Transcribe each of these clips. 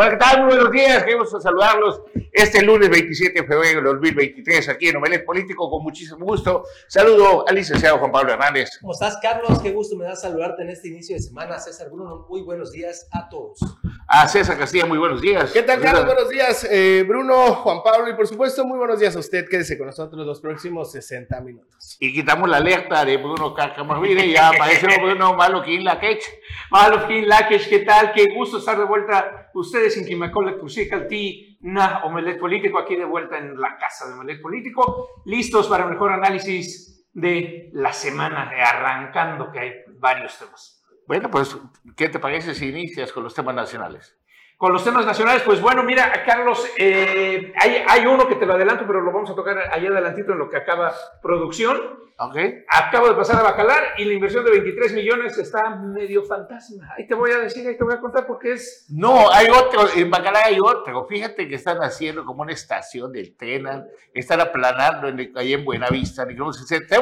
Hola, ¿qué tal? Muy buenos días, qué gusto saludarlos este lunes 27 de febrero de 2023 aquí en Omelet Político con muchísimo gusto. Saludo al licenciado Juan Pablo Hernández. ¿Cómo estás, Carlos? Qué gusto me da saludarte en este inicio de semana. César Bruno, muy buenos días a todos. A César Castilla, muy buenos días. ¿Qué tal, Carlos? Buenos días, eh, Bruno, Juan Pablo y por supuesto, muy buenos días a usted. Quédese con nosotros los próximos 60 minutos. Y quitamos la alerta de Bruno Carcamavide y ya apareció Bruno Maloquín Laquech. Maloquín Laquech, ¿qué tal? Qué gusto estar de vuelta ustedes en Quimacola, Crucicaltí, una Omelet Político, aquí de vuelta en la casa de Omelet Político, listos para el mejor análisis de la semana, arrancando que hay varios temas. Bueno, pues, ¿qué te parece si inicias con los temas nacionales? Con los temas nacionales, pues bueno, mira, Carlos, eh, hay, hay, uno que te lo adelanto, pero lo vamos a tocar allá adelantito en lo que acaba producción. Okay. Acabo de pasar a Bacalar y la inversión de 23 millones está medio fantasma. Ahí te voy a decir, ahí te voy a contar porque es... No, hay otro, en Bacalar hay otro. Fíjate que están haciendo como una estación del tren, están aplanando en, ahí en Buenavista. Tenemos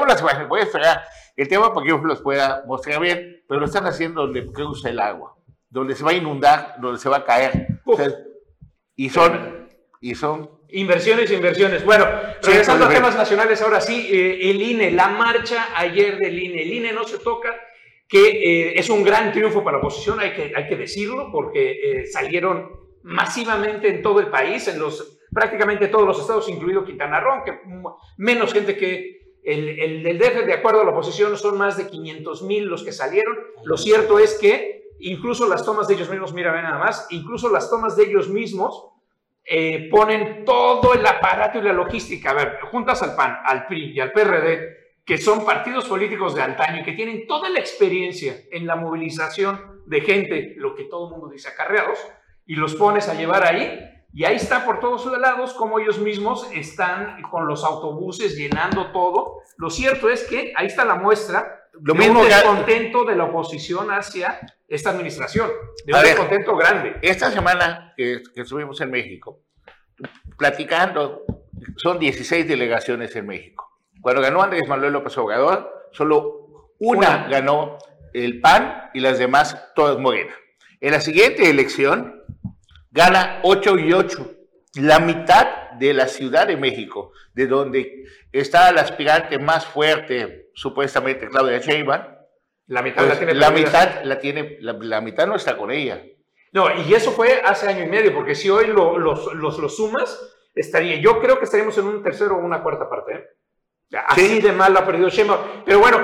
las imágenes, voy a esperar el tema para que yo los pueda mostrar bien, pero lo están haciendo donde cruza el agua donde se va a inundar, donde se va a caer. y son, y son Inversiones, inversiones. Bueno, regresando a temas nacionales, ahora sí, eh, el INE, la marcha ayer del INE. El INE no se toca, que eh, es un gran triunfo para la oposición, hay que, hay que decirlo, porque eh, salieron masivamente en todo el país, en los prácticamente todos los estados, incluido Quintana Roo, que menos gente que el, el del DF, de acuerdo a la oposición, son más de 500 mil los que salieron. Lo cierto es que incluso las tomas de ellos mismos, mira, ven nada más, incluso las tomas de ellos mismos eh, ponen todo el aparato y la logística. A ver, juntas al PAN, al PRI y al PRD, que son partidos políticos de antaño y que tienen toda la experiencia en la movilización de gente, lo que todo el mundo dice acarreados, y los pones a llevar ahí, y ahí está por todos lados como ellos mismos están con los autobuses llenando todo. Lo cierto es que ahí está la muestra lo de mismo un descontento de la oposición hacia esta administración, de un descontento grande. Esta semana que, estuvimos en México, platicando, son 16 delegaciones en México. Cuando ganó Andrés Manuel López Obrador, solo una, ganó el PAN y las demás todas Morena. En la siguiente elección gana 8 y 8, la mitad de la Ciudad de México, de donde está el aspirante más fuerte, supuestamente Claudia Sheinbaum. La mitad la pues, tiene. La mitad la tiene, la, mitad no está con ella. No, y eso fue hace año y medio, porque si hoy los lo, lo, sumas, estaría, yo creo que estaríamos en un tercero o una cuarta parte. ¿eh? Así de mal ha perdido Sheinbaum. Pero bueno,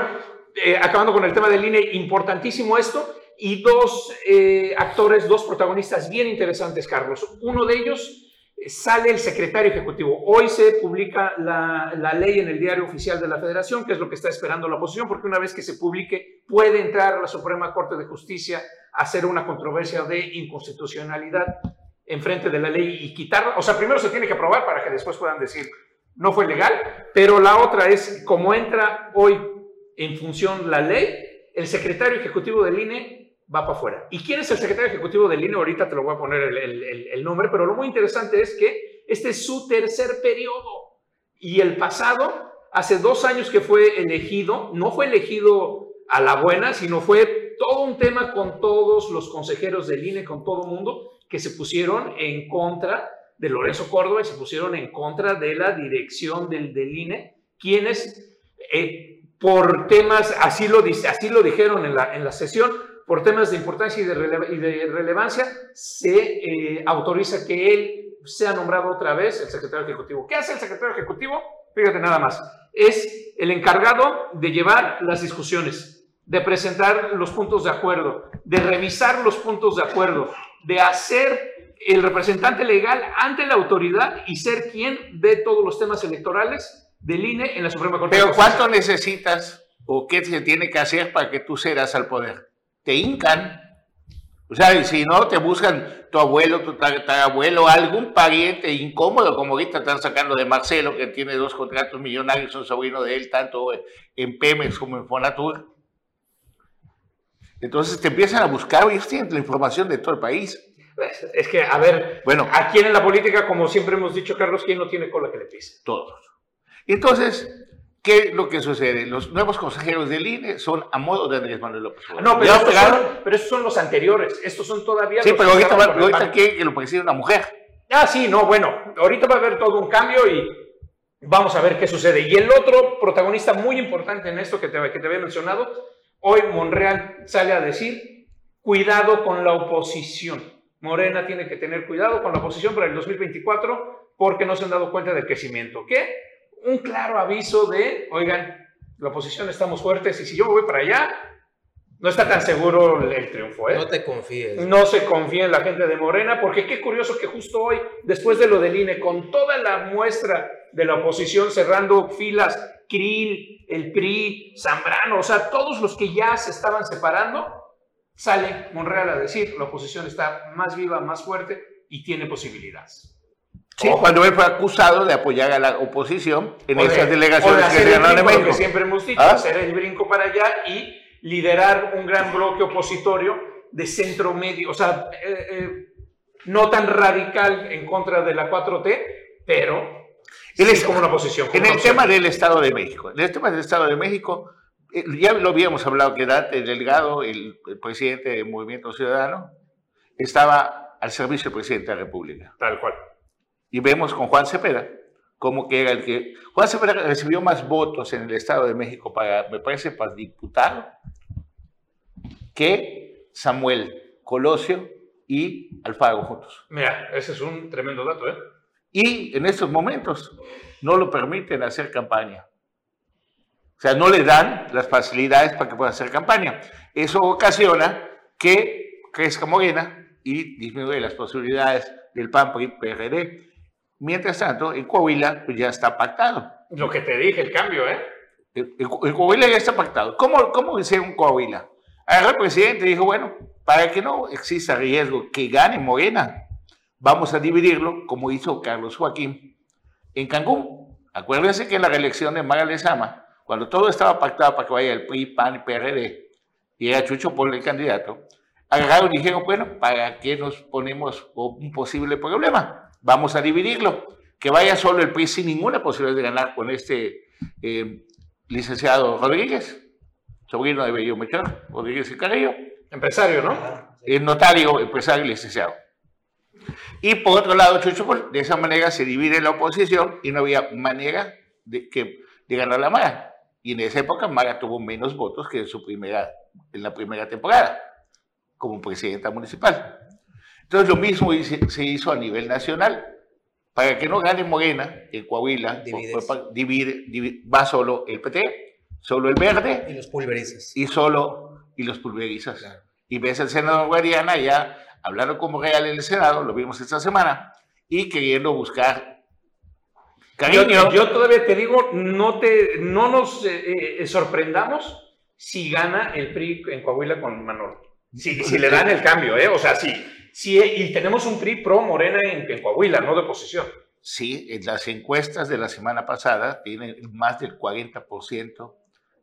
eh, acabando con el tema del INE, importantísimo esto, y dos eh, actores, dos protagonistas bien interesantes, Carlos. Uno de ellos sale el secretario ejecutivo. Hoy se publica la, la, ley en el diario oficial de la federación, que es lo que está esperando la oposición, porque una vez que se publique puede entrar la Suprema Corte de Justicia a hacer una controversia de inconstitucionalidad en frente de la ley y quitarla. O sea, primero se tiene que aprobar para que después puedan decir no fue legal, pero la otra es, como entra hoy en función la ley, el secretario ejecutivo del INE va para afuera. ¿Y quién es el secretario ejecutivo del INE? Ahorita te lo voy a poner el, nombre, pero lo muy interesante es que este es su tercer periodo. Y el pasado, hace dos años que fue elegido, no fue elegido a la buena, sino fue todo un tema con todos los consejeros del INE, con todo el mundo, que se pusieron en contra de Lorenzo Córdoba y se pusieron en contra de la dirección del, del INE, quienes eh, por temas, así lo, así lo dijeron en la, en la sesión, por temas de importancia y de, relevancia, se eh, autoriza que él sea nombrado otra vez el secretario ejecutivo. ¿Qué hace el secretario ejecutivo? Fíjate nada más. Es el encargado de llevar las discusiones, de presentar los puntos de acuerdo, de revisar los puntos de acuerdo, de hacer el representante legal ante la autoridad y ser quien ve todos los temas electorales del INE en la Suprema Corte. Pero ¿cuánto necesitas o qué se tiene que hacer para que tú cedas al poder? Te hincan. O sea, si no, te buscan tu abuelo, tu abuelo, algún pariente incómodo, como ahorita están sacando de Marcelo, que tiene dos contratos millonarios, son sobrino de él, tanto en Pemex como en Fonatur. Entonces te empiezan a buscar, y tienen la información de todo el país. Es que, a ver, bueno, aquí en la política, como siempre hemos dicho, Carlos, ¿quién no tiene cola que le pise? Todos. Entonces, ¿Qué es lo que sucede? Los nuevos consejeros del INE son a modo de Andrés Manuel López Obrador. No, pero estos, son, pero estos son los anteriores. Estos son todavía Sí, los pero que ahorita, va- ahorita quiere que lo una mujer. Ah, sí, no, bueno, ahorita va a haber todo un cambio y vamos a ver qué sucede. Y el otro protagonista muy importante en esto que te, que te había mencionado, hoy Monreal sale a decir, cuidado con la oposición. Morena tiene que tener cuidado con la oposición para el 2024 porque no se han dado cuenta del crecimiento. ¿Qué? Un claro aviso de, oigan, la oposición estamos fuertes y si yo me voy para allá, no está tan seguro el, el triunfo. ¿eh? No te confíes. No se confía en la gente de Morena, porque qué curioso que justo hoy, después de lo del INE, con toda la muestra de la oposición cerrando filas, Krill, el PRI, Zambrano, o sea, todos los que ya se estaban separando, sale Monreal a decir, la oposición está más viva, más fuerte y tiene posibilidades. Sí, Ojo. cuando él fue acusado de apoyar a la oposición en O de- esas de delegaciones que brinco, lo que México. siempre hemos dicho, ¿Ah? hacer el brinco para allá y liderar un gran bloque opositorio de centro medio, o sea, eh, eh, no tan radical en contra de la 4T, pero Él sí es- como una posición. como En el una tema del Estado de México, en el tema del Estado de México, eh, ya lo habíamos hablado que Dante, el delegado, el, el presidente del Movimiento Ciudadano, estaba al servicio del presidente de la República. Tal cual. Y vemos con Juan Cepeda, como que era el que... Juan Cepeda recibió más votos en el Estado de México para, me parece, para diputado, que Samuel Colosio y Alfaro juntos. Mira, ese es un tremendo dato, ¿eh? Y en estos momentos no lo permiten hacer campaña. O sea, no le dan las facilidades para que pueda hacer campaña. Eso ocasiona que crezca Morena y disminuye las posibilidades del PAN, PRD. Mientras tanto, en Coahuila pues, ya está pactado. Lo que te dije, el cambio, ¿eh? En Coahuila ya está pactado. ¿Cómo, cómo hicieron Coahuila? Agarró el presidente y dijo, bueno, para que no exista riesgo que gane Morena, vamos a dividirlo como hizo Carlos Joaquín en Cancún. Acuérdense que en la reelección de Mara Lezama, cuando todo estaba pactado para que vaya el PRI, PAN y PRD, y era Chucho Polo el candidato, agarraron y dijeron, bueno, ¿para qué nos ponemos un posible problema? Vamos a dividirlo. Que vaya solo el PRI sin ninguna posibilidad de ganar con este eh, licenciado Rodríguez, sobrino de Bello Melchor, Rodríguez y Carrillo, Empresario, ¿no? El notario, empresario y licenciado. Y por otro lado, Chucho Pol, de esa manera se divide la oposición y no había manera de, que, de ganar la Mara. Y en esa época Mara tuvo menos votos que en, su primera, en la primera temporada, como presidenta municipal. Entonces lo mismo se hizo a nivel nacional. Para que no gane Morena en Coahuila, por- divide- divi- va solo el PT, solo el verde Y los pulverizas. y solo y los pulverizas. Claro. Y ves al senador Guadiana ya hablando como real en el Senado, lo vimos esta semana, y queriendo buscar Yo, cariño. yo todavía te digo, no, te, no nos eh, eh, sorprendamos si gana el PRI en Coahuila con Manolo. Si, si le dan el cambio, ¿eh? O sea, sí. Sí y tenemos un PRI pro Morena en, en Coahuila, no de oposición. Sí, en las encuestas de la semana pasada tienen más del 40%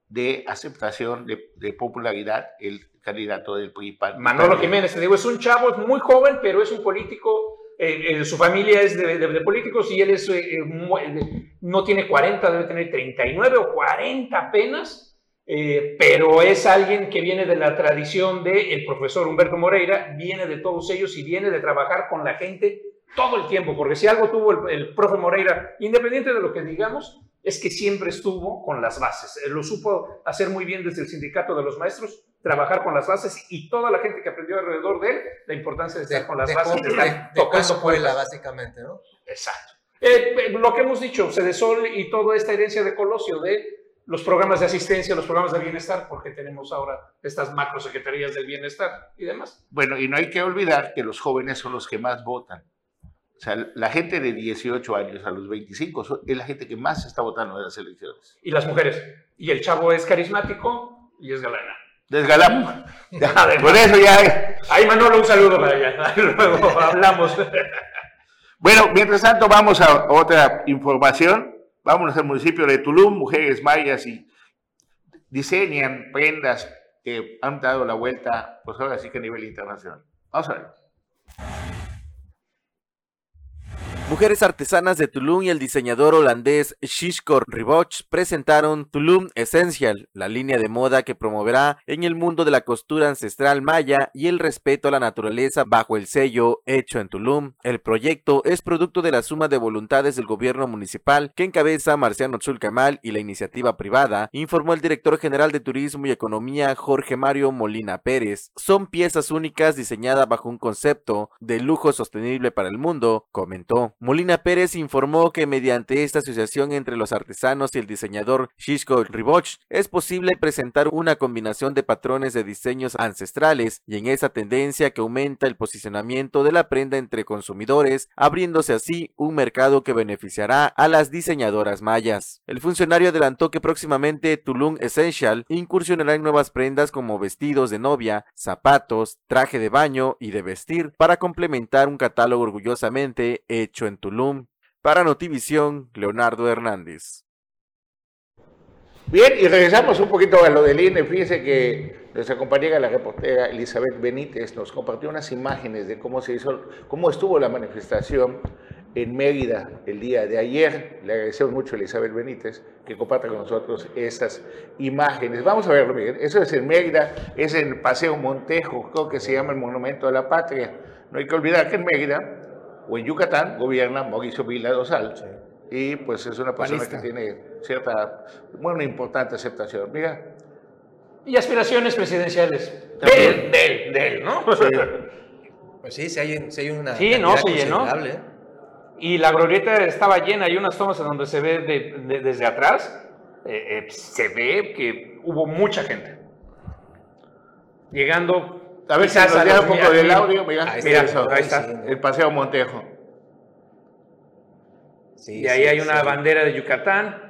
de aceptación de, de popularidad el candidato del PRI. Manolo Jiménez, te digo, es un chavo, es muy joven, pero es un político. eh, eh, su familia es de, de- de políticos y él es, eh, eh, eh, no tiene 40, debe tener 39 o 40 apenas, eh, pero es alguien que viene de la tradición del profesor Humberto Moreira, viene de todos ellos y viene de trabajar con la gente todo el tiempo, porque si algo tuvo el, el profe Moreira, independiente de lo que digamos, es que siempre estuvo con las bases. Eh, Lo supo hacer muy bien desde el sindicato de los maestros, trabajar con las bases y toda la gente que aprendió alrededor de él, la importancia de estar con las de, bases, de, de estar de, de tocando puertas. básicamente, ¿no? Exacto. Eh, eh, lo que hemos dicho, Cedesol y toda esta herencia de Colosio de los programas de asistencia, los programas de bienestar, porque tenemos ahora estas macro secretarías del bienestar y demás. Bueno, y no hay que olvidar que los jóvenes son los que más votan. O sea, la gente de 18 años a los 25 son- es la gente que más está votando en las elecciones. Y las mujeres. Y el chavo es carismático y es galana. Desgalamos. Por eso ya Ahí Manolo, un saludo para allá. Luego hablamos. Bueno, mientras tanto vamos a otra información. Vámonos al municipio de Tulum. Mujeres mayas y diseñan prendas que han dado la vuelta, pues ahora sí que a nivel internacional. Vamos a ver. Mujeres artesanas de Tulum y el diseñador holandés Shishkor Riboch presentaron Tulum Essential, la línea de moda que promoverá en el mundo de la costura ancestral maya y el respeto a la naturaleza bajo el sello Hecho en Tulum. El proyecto es producto de la suma de voluntades del gobierno municipal que encabeza Marciano Chulcamal y la iniciativa privada, informó el director general de Turismo y Economía Jorge Mario Molina Pérez. Son piezas únicas diseñadas bajo un concepto de lujo sostenible para el mundo, comentó. Molina Pérez informó que mediante esta asociación entre los artesanos y el diseñador Shishko Riboch es posible presentar una combinación de patrones de diseños ancestrales y en esa tendencia que aumenta el posicionamiento de la prenda entre consumidores, abriéndose así un mercado que beneficiará a las diseñadoras mayas. El funcionario adelantó que próximamente Tulum Essential incursionará en nuevas prendas como vestidos de novia, zapatos, traje de baño y de vestir para complementar un catálogo orgullosamente hecho en Tulum. Para Notivisión, Leonardo Hernández. Bien, y regresamos un poquito a lo del INE. Fíjense que nuestra compañera, la reportera Elizabeth Benítez, nos compartió unas imágenes de cómo se hizo, cómo estuvo la manifestación en Mérida el día de ayer. Le agradecemos mucho a Elizabeth Benítez que comparta con nosotros estas imágenes. Vamos a verlo, Miguel. Eso es en Mérida, es en Paseo Montejo, creo que se llama el Monumento a la Patria. No hay que olvidar que en Mérida o en Yucatán gobierna Mauricio Vila Dosal. Y pues es una persona que tiene cierta, bueno, importante aceptación. Mira. Y aspiraciones presidenciales. De él, de él, ¿no? Pues sí, si hay, si hay una. Sí, no, se llenó. Y la glorieta estaba llena. Hay unas tomas en donde se ve desde atrás. Eh, eh, se ve que hubo mucha gente. Llegando a ver si nos un poco del audio. Mira, mira eso, ahí está. el Paseo Montejo. y ahí hay una bandera de Yucatán.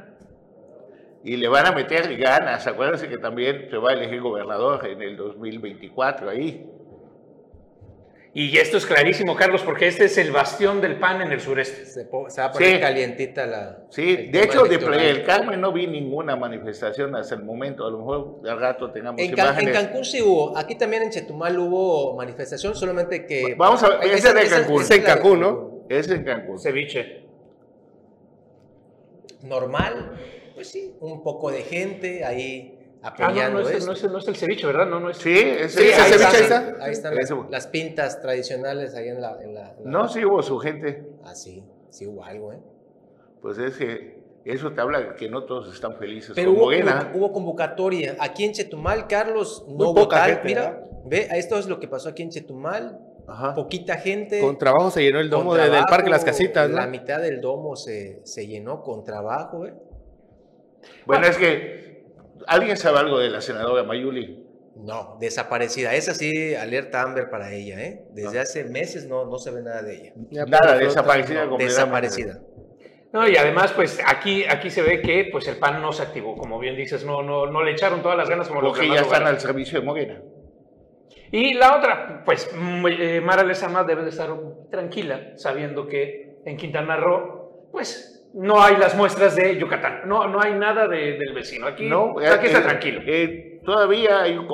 Y le van a meter ganas. Acuérdense que también se va a elegir gobernador en el 2024 ahí. Y esto es clarísimo, Carlos, porque este es el bastión del PAN en el sureste. Se, va a poner calientita la. Sí, de hecho, de del Carmen no vi ninguna manifestación hasta el momento. A lo mejor al rato tengamos en imágenes. en Cancún sí hubo. Aquí también en Chetumal hubo manifestación, solamente que. Vamos a ver, ese es de Cancún. Es en Cancún, ¿no? Es en Cancún. Ceviche. Normal, pues sí, un poco de gente ahí Ah, no, no, es, no, es, el ceviche, ¿verdad? No, no es... Sí, es, sí, ahí, está, ahí están las, pintas tradicionales ahí en la, en la, No, sí hubo su gente. Ah, sí, sí hubo algo, ¿eh? Pues es que eso te habla de que no todos están felices. Pero hubo, hubo, convocatoria. Aquí en Chetumal, Carlos, no hubo tal. Mira, ve, esto es lo que pasó aquí en Chetumal. Ajá. Poquita gente. Con trabajo se llenó el domo del Parque Las Casitas, ¿no? La mitad del domo se, se llenó con trabajo, ¿eh? Bueno, es que ¿Alguien sabe algo de la senadora Mayuli? No, desaparecida. Es así, alerta Amber para ella, ¿eh? Desde hace meses no, no se ve nada de ella. Nada, desaparecida Desaparecida. No, y además, pues aquí, aquí se ve que pues, el PAN no se activó, como bien dices, no, no, no le echaron todas las ganas como Porque ya están al servicio de Morena. Y la otra, pues eh, Mara Lezama debe de estar tranquila, sabiendo que en Quintana Roo, pues no hay las muestras de Yucatán, no, no hay nada del vecino. Aquí, no, aquí está eh, tranquilo. Eh, todavía hay un,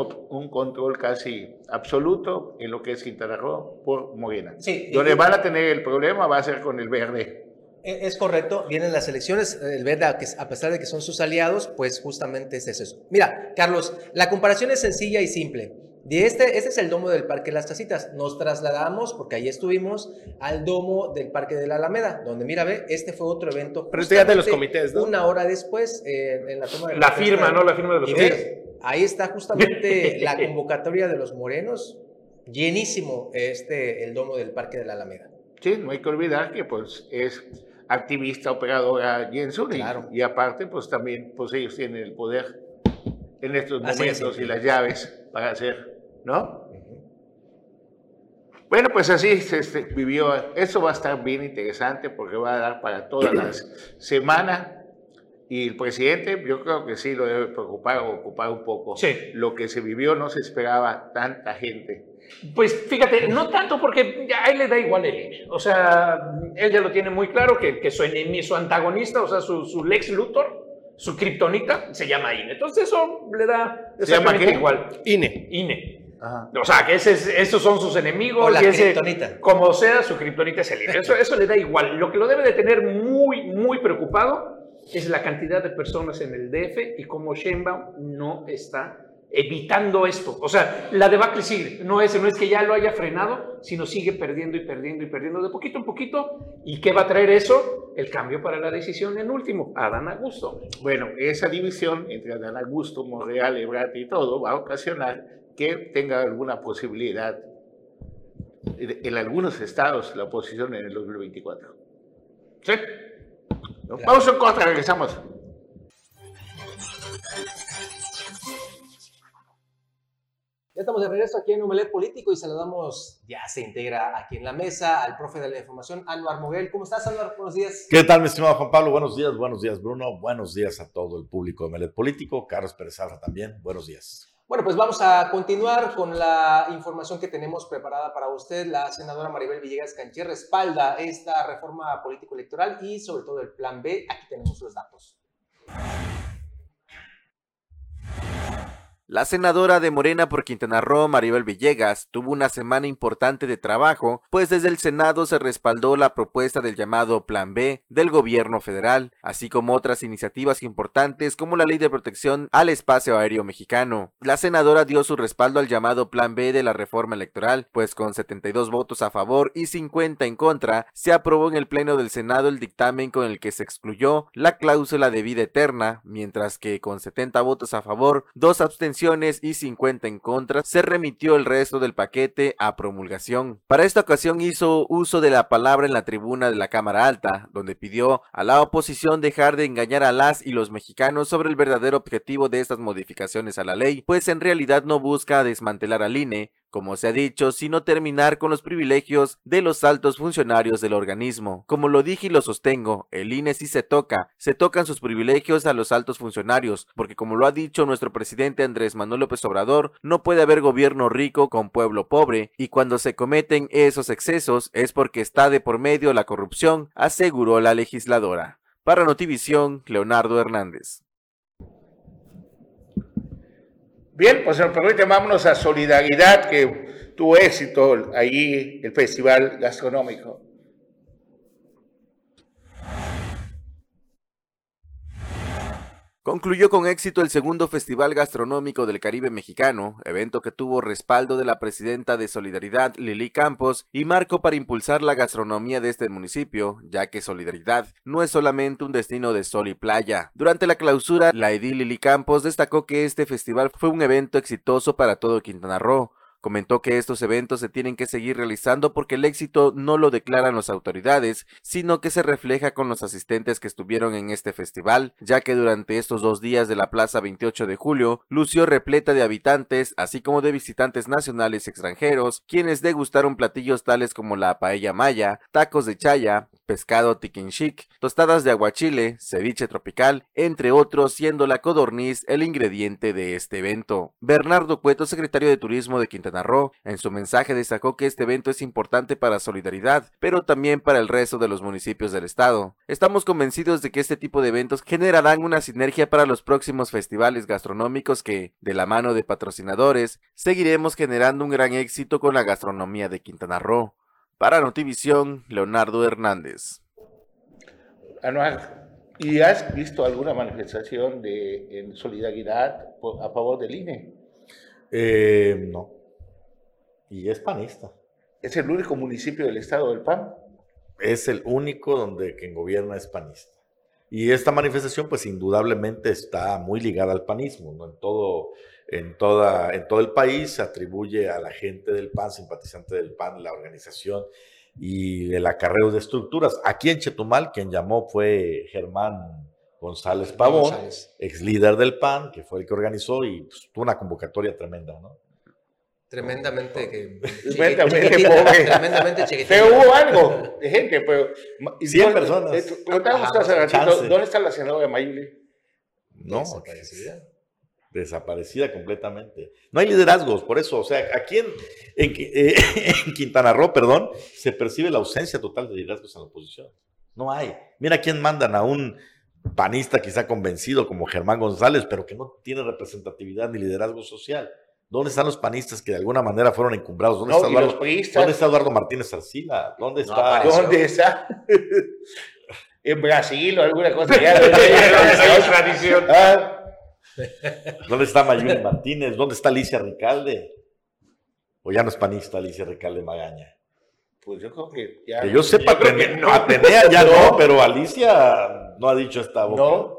control casi absoluto en lo que es Quintana Roo por Morena. Sí, Donde van a tener el problema va a ser con el verde. E, es correcto, vienen las elecciones, el verde, a pesar de que son sus aliados, pues justamente es eso. Mira, Carlos, la comparación es sencilla y simple. De este, este es el domo del Parque Las Casitas. Nos trasladamos, porque ahí estuvimos, al domo del Parque de la Alameda, donde mira, ve, este fue otro evento. Pero este ya de los comités, ¿no? Una hora después, eh, en la toma de la, firma, ¿no? La firma de los comités. ahí está justamente la convocatoria de los morenos, llenísimo este, el domo del Parque de la Alameda. Sí, no hay que olvidar que pues es activista, operadora Jensen, claro. y, aparte pues también pues ellos tienen el poder en estos momentos y las llaves para hacer ¿no? Bueno, pues así se este, vivió. Eso va a estar bien interesante porque va a dar para toda la semana. Y el presidente, yo creo que sí lo debe preocupar o ocupar un poco. Sí. Lo que se vivió no se esperaba tanta gente. Pues fíjate, no tanto porque a él le da igual el O sea, él ya lo tiene muy claro que, que su enemigo, su antagonista, o sea, su, su Lex Luthor, su kriptonita, se llama INE. Entonces eso le da exactamente igual. INE. INE. O sea, que ese esos son sus enemigos. O la y ese, kriptonita. Como sea, su kriptonita es el. Eso, eso le da igual. Lo que lo debe de tener muy, muy preocupado es la cantidad de personas en el DF y cómo Sheinbaum no está evitando esto. O sea, la debacle sigue. No es, no es que ya lo haya frenado, sino sigue perdiendo y perdiendo y perdiendo de poquito en poquito. ¿Y qué va a traer eso? El cambio para la decisión en último, Adán Augusto. Bueno, esa división entre Adán Augusto, Monreal, Ebrard y todo va a ocasionar que tenga alguna posibilidad en, algunos estados la oposición en el 2024. ¿Sí? ¿No? Vamos a un corte, regresamos. Ya estamos de regreso aquí en Omelet Político y saludamos, ya se integra aquí en la mesa al profe de la información, Anuar Moguel. ¿Cómo estás, Anuar? Buenos días. ¿Qué tal, mi estimado Juan Pablo? Buenos días, buenos días, Bruno. Buenos días a todo el público de Melet Político. Carlos Pérez Alfa también. Buenos días. Bueno, pues vamos a continuar con la información que tenemos preparada para usted. La senadora Maribel Villegas Canché respalda esta reforma político-electoral y sobre todo el plan B. Aquí tenemos los datos. La senadora de Morena por Quintana Roo, Maribel Villegas, tuvo una semana importante de trabajo, pues desde el Senado se respaldó la propuesta del llamado Plan B del gobierno federal, así como otras iniciativas importantes como la Ley de Protección al Espacio Aéreo Mexicano. La senadora dio su respaldo al llamado Plan B de la reforma electoral, pues con 72 votos a favor y 50 en contra, se aprobó en el Pleno del Senado el dictamen con el que se excluyó la cláusula de vida eterna, mientras que con 70 votos a favor, dos abstenciones y 50 en contra, se remitió el resto del paquete a promulgación. Para esta ocasión hizo uso de la palabra en la tribuna de la Cámara Alta, donde pidió a la oposición dejar de engañar a las y los mexicanos sobre el verdadero objetivo de estas modificaciones a la ley, pues en realidad no busca desmantelar al INE, como se ha dicho, sino terminar con los privilegios de los altos funcionarios del organismo. Como lo dije y lo sostengo, el INE sí se toca, se tocan sus privilegios a los altos funcionarios, porque como lo ha dicho nuestro presidente Andrés Manuel López Obrador, no puede haber gobierno rico con pueblo pobre, y cuando se cometen esos excesos es porque está de por medio la corrupción, aseguró la legisladora. Para Notivisión, Leonardo Hernández. Bien, pues nos permite, vámonos a Solidaridad, que tuvo éxito ahí el Festival Gastronómico. Concluyó con éxito el segundo Festival Gastronómico del Caribe Mexicano, evento que tuvo respaldo de la presidenta de Solidaridad, Lili Campos, y marco para impulsar la gastronomía de este municipio, ya que Solidaridad no es solamente un destino de sol y playa. Durante la clausura, la edil Lili Campos destacó que este festival fue un evento exitoso para todo Quintana Roo, Comentó que estos eventos se tienen que seguir realizando porque el éxito no lo declaran las autoridades, sino que se refleja con los asistentes que estuvieron en este festival, ya que durante estos dos días de la Plaza 28 de Julio lució repleta de habitantes, así como de visitantes nacionales y extranjeros, quienes degustaron platillos tales como la paella maya, tacos de chaya, pescado tiquinchic, tostadas de aguachile, ceviche tropical, entre otros, siendo la codorniz el ingrediente de este evento. Bernardo Cueto, secretario de Turismo de Quintana Roo, en su mensaje destacó que este evento es importante para Solidaridad, pero también para el resto de los municipios del estado. Estamos convencidos de que este tipo de eventos generarán una sinergia para los próximos festivales gastronómicos que, de la mano de patrocinadores, seguiremos generando un gran éxito con la gastronomía de Quintana Roo. Para Notivisión, Leonardo Hernández. Anual, ¿y has visto alguna manifestación de en solidaridad a favor del INE? Eh, no. Y es panista. Es el único municipio del estado del PAN. Es el único donde quien gobierna es panista. Y esta manifestación, pues indudablemente está muy ligada al panismo, ¿no? En todo, en toda, en todo el país se atribuye a la gente del PAN, simpatizante del PAN, la organización y el acarreo de estructuras. Aquí en Chetumal, quien llamó fue Germán González Pavón, González. ex líder del PAN, que fue el que organizó y pues, tuvo una convocatoria tremenda, ¿no? Tremendamente que... Tremendamente chiquitita, pobre. Tremendamente chiquitita. Pero hubo algo de gente, pero... y 100 ¿dónde- personas. Preguntábamos Ajá, hace ratito, chance. ¿dónde está la senadora Mayuli? No, Desaparecida. desaparecida completamente. No hay liderazgos, por eso, o sea, aquí en, en, eh, en Quintana Roo, perdón, se percibe la ausencia total de liderazgos en la oposición. No hay. Mira quién mandan a un panista quizá convencido como Germán González, pero que no tiene representatividad ni liderazgo social. ¿Dónde están los panistas que de alguna manera fueron encumbrados? ¿Dónde, No, está, Eduardo. ¿Dónde está Eduardo Martínez Arcila? ¿Dónde No está? apareció. ¿Dónde está? en Brasil o alguna cosa. Ya, tradición. Ah, ¿Dónde está Mayuri Martínez? ¿Dónde está Alicia Ricalde? ¿O ya no es panista Alicia Ricalde Magaña? pues yo creo que ya. Que yo sepa, Yo creo que Atene- no. Atenea ya no. No. pero Alicia no ha dicho esta boca. No.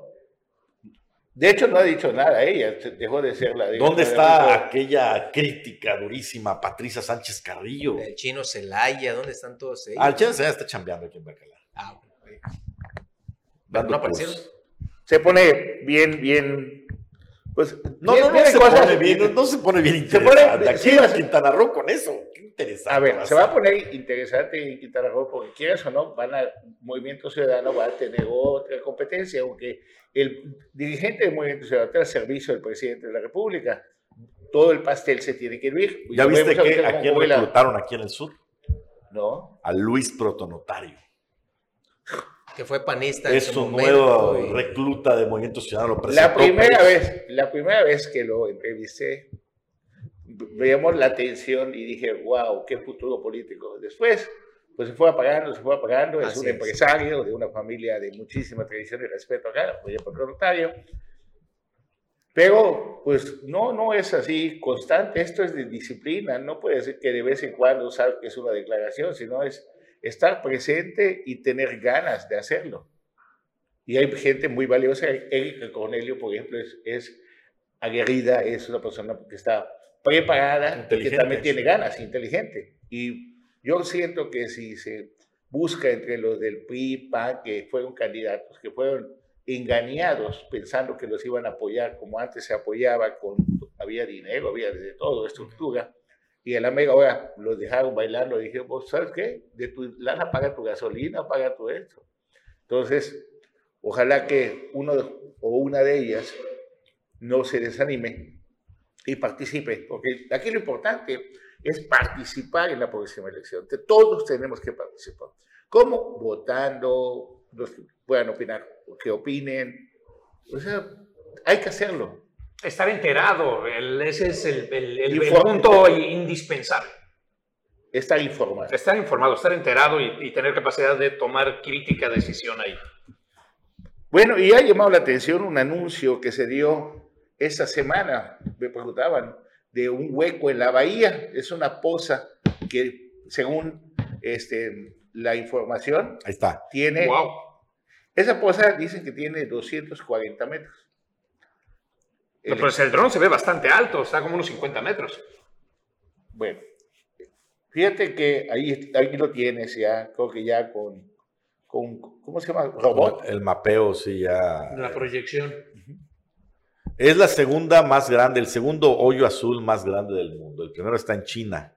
De hecho, no ha dicho nada ella, se dejó de ser la. ¿Dónde está aquella crítica durísima Patricia Sánchez Carrillo? El chino Celaya, ¿dónde están todos ellos? Al chance ya está chambeando aquí en Bacalar. Ah, bueno. ¿No aparecieron? Se pone bien, bien. Pues. No, no, no se cosas- pone bien, no, se pone bien pone- interesante. Aquí sí, en sí. Quintana Roo con eso. Qué interesante. A ver, va se va a poner interesante en Quintana Roo porque quieras o no, van a, Movimiento Ciudadano va a tener otra competencia, aunque el dirigente del Movimiento Ciudadano está al servicio del presidente de la República. Todo el pastel se tiene que hervir. ¿Ya viste que a quién reclutaron aquí en el sur? No. A Luis Protonotario. Que fue panista Es su nuevo y- recluta de Movimiento Ciudadano. Lo La primera vez, la primera vez que lo entrevisté, veíamos la atención y dije, wow, qué futuro político. Después, pues se fue apagando, se fue apagando. Es Así un es. empresario de una familia de muchísima tradición y respeto acá, voy a poner notario. Pero, pues no, no es así constante. Esto es de disciplina. No puede ser que de vez en cuando salga que es una declaración, sino es estar presente y tener ganas de hacerlo. Y hay gente muy valiosa. Erika Cornelio, por ejemplo, es, es aguerrida, es una persona que está preparada, que Inteligente. también tiene ganas, inteligente. Y yo siento que si se busca entre los del PRI, PAN, que fueron candidatos, que fueron engañados pensando que los iban a apoyar como antes se apoyaba, con, había dinero, había de todo, estructura, y a la mega hora los dejaron bailando y dijeron, "Vos, ¿sabes qué? De tu lana paga tu gasolina, paga tu esto. Entonces, ojalá que uno o una de ellas no se desanime y participe, porque aquí lo importante es participar en la próxima elección. Todos tenemos que participar. ¿Cómo? Votando, los que puedan opinar, que opinen. O sea, hay que hacerlo. Estar enterado, el- ese es el, el- el- el Informe. punto indispensable. Estar informado. Estar informado, estar enterado y, y tener capacidad de tomar crítica decisión ahí. Bueno, y ha llamado la atención un anuncio que se dio esta semana, me preguntaban, de un hueco en la bahía. Es una poza que, según este, la información, Ahí está. tiene... Wow. Esa poza dicen que tiene 240 metros. El- pues el dron se ve bastante alto, está como unos 50 metros. Bueno, fíjate que ahí, ahí lo tienes ya, creo que ya con, con ¿cómo se llama? Robot. El mapeo, sí, ya. La proyección. Es la segunda más grande, el segundo hoyo azul más grande del mundo. El primero está en China,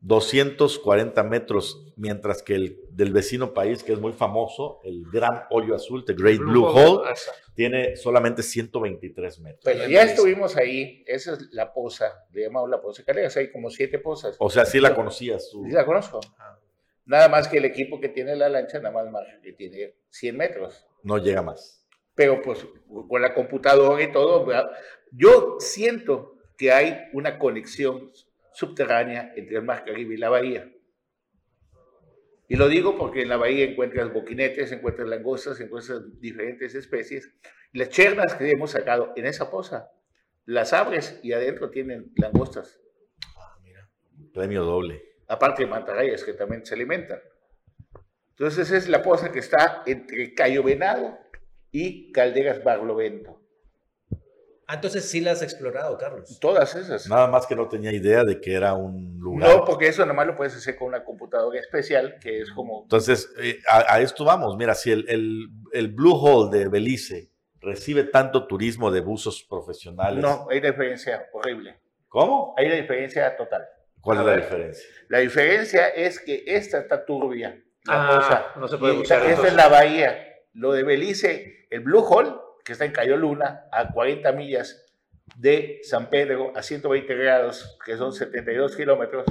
240 metros, mientras que el del vecino país, que es muy famoso, el gran hoyo azul, The Great Blue, Hole, tiene solamente 123 metros. Bueno, ya estuvimos ahí, esa es la poza, le llamamos la poza Calegas, hay como siete pozas. O sea, sí la conocías tú. Sí la conozco. Nada más que el equipo que tiene la lancha, nada más marca que tiene 100 metros. No llega más. Pero pues con la computadora y todo, ¿verdad? yo siento que hay una conexión subterránea entre el Mar Caribe y la bahía. Y lo digo porque en la bahía encuentras boquinetes, encuentras langostas, encuentras diferentes especies. Las chernas que hemos sacado en esa poza, las abres y adentro tienen langostas, Premio doble. aparte de mantarrayas que también se alimentan. Entonces es la poza que está entre Cayo Venado y Calderas Barlovento. Ah, entonces sí la has explorado, Carlos. Todas esas. Nada más que no tenía idea de que era un lugar. No, porque eso nomás lo puedes hacer con una computadora especial, que es como... Entonces, eh, a, a esto vamos. Mira, si el, el- el Blue Hole de Belice recibe tanto turismo de buzos profesionales. No, hay una diferencia horrible. ¿Cómo? Hay una diferencia total. ¿Cuál A es la ver. diferencia? La diferencia es que esta está turbia. La Ah, poza. no se puede Esta, esta es la bahía. Lo de Belice, el Blue Hole, que está en Cayo Luna, a 40 millas de San Pedro, a 120 grados, que son 72 kilómetros,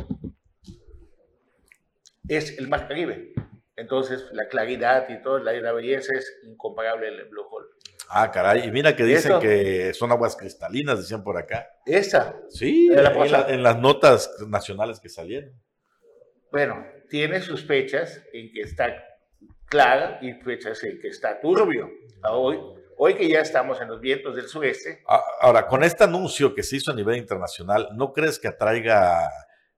es el Mar Caribe. Entonces, la claridad y todo, la, la belleza es incomparable en el Blue Hole. Ah, caray. Y mira que dicen Eso. que son aguas cristalinas, decían por acá. Esa, Sí, la en, la- en las notas nacionales que salieron. bueno, tiene sus fechas en que está clara y fechas en que está turbio. Hoy, hoy que ya estamos en los vientos del sureste, Ahora, con este anuncio que se hizo a nivel internacional, ¿no crees que atraiga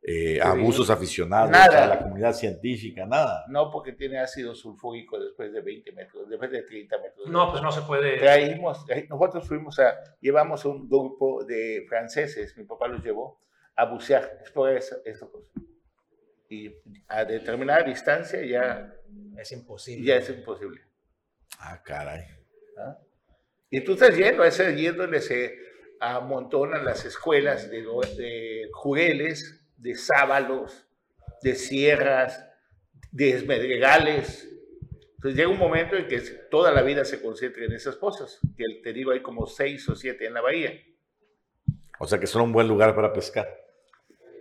eh, abusos aficionados Nada. a la comunidad científica? Nada. no porque tiene ácido sulfúrico después de 20 metros, después de 30 metros. No, pues no se puede. Traímos, eh, nosotros fuimos a, llevamos un grupo de franceses, mi papá los llevó a bucear, explorar esa, esa cosa. Y a determinada distancia ya, Es imposible. ya es imposible. Ah, caray. ¿ah? Y tú estás yendo a ese allí es donde se amontonan las escuelas de, de jureles, de sábalos, de sierras, de esmedregales. Entonces llega un momento en que toda la vida se concentra en esas cosas. Que te digo, hay como seis o siete en la bahía. O sea que son un buen lugar para pescar.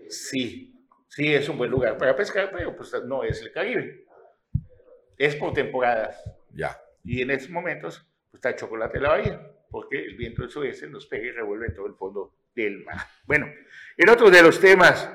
Sí, sí es un buen lugar para pescar, pero pues no es el Caribe. Es por temporadas. Ya. Y en estos momentos está chocolate en la bahía, porque el viento del sureste nos pega y revuelve todo el fondo del mar. Bueno, el otro de los temas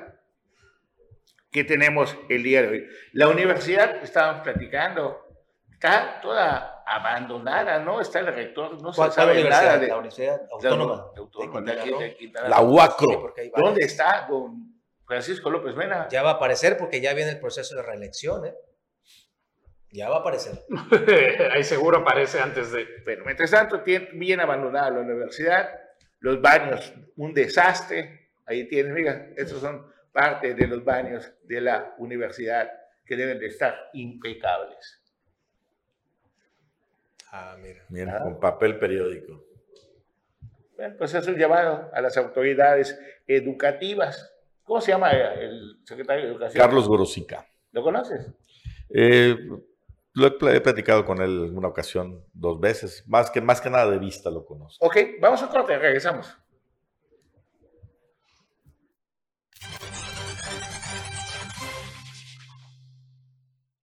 que tenemos el día de hoy. La universidad, estábamos platicando, está toda abandonada, ¿no? Está el rector, no se ¿Cuál, cuál sabe nada de La Universidad la Autónoma. Autónoma de de aquí, Quintana Roo. de Quintana La Roo. Sí, UACRO. ¿Dónde está don Francisco López Mena? Ya va a aparecer porque ya viene el proceso de reelección, ¿eh? Ya va a aparecer. Ahí seguro aparece antes de. Bueno, mientras tanto, tiene bien abandonada la universidad, los baños, un desastre. Ahí tienen, mira, estos son parte de los baños de la universidad que deben de estar impecables. Ah, mira. Mira, Ah. con papel periódico. Bueno, pues es un llamado a las autoridades educativas. ¿Cómo se llama el secretario de Educación? Carlos Gorosica. ¿Lo conoces? Eh, lo he, pl- he platicado con él en una ocasión, dos veces. Más que, más que nada de vista lo conozco. Ok, vamos a corte, regresamos.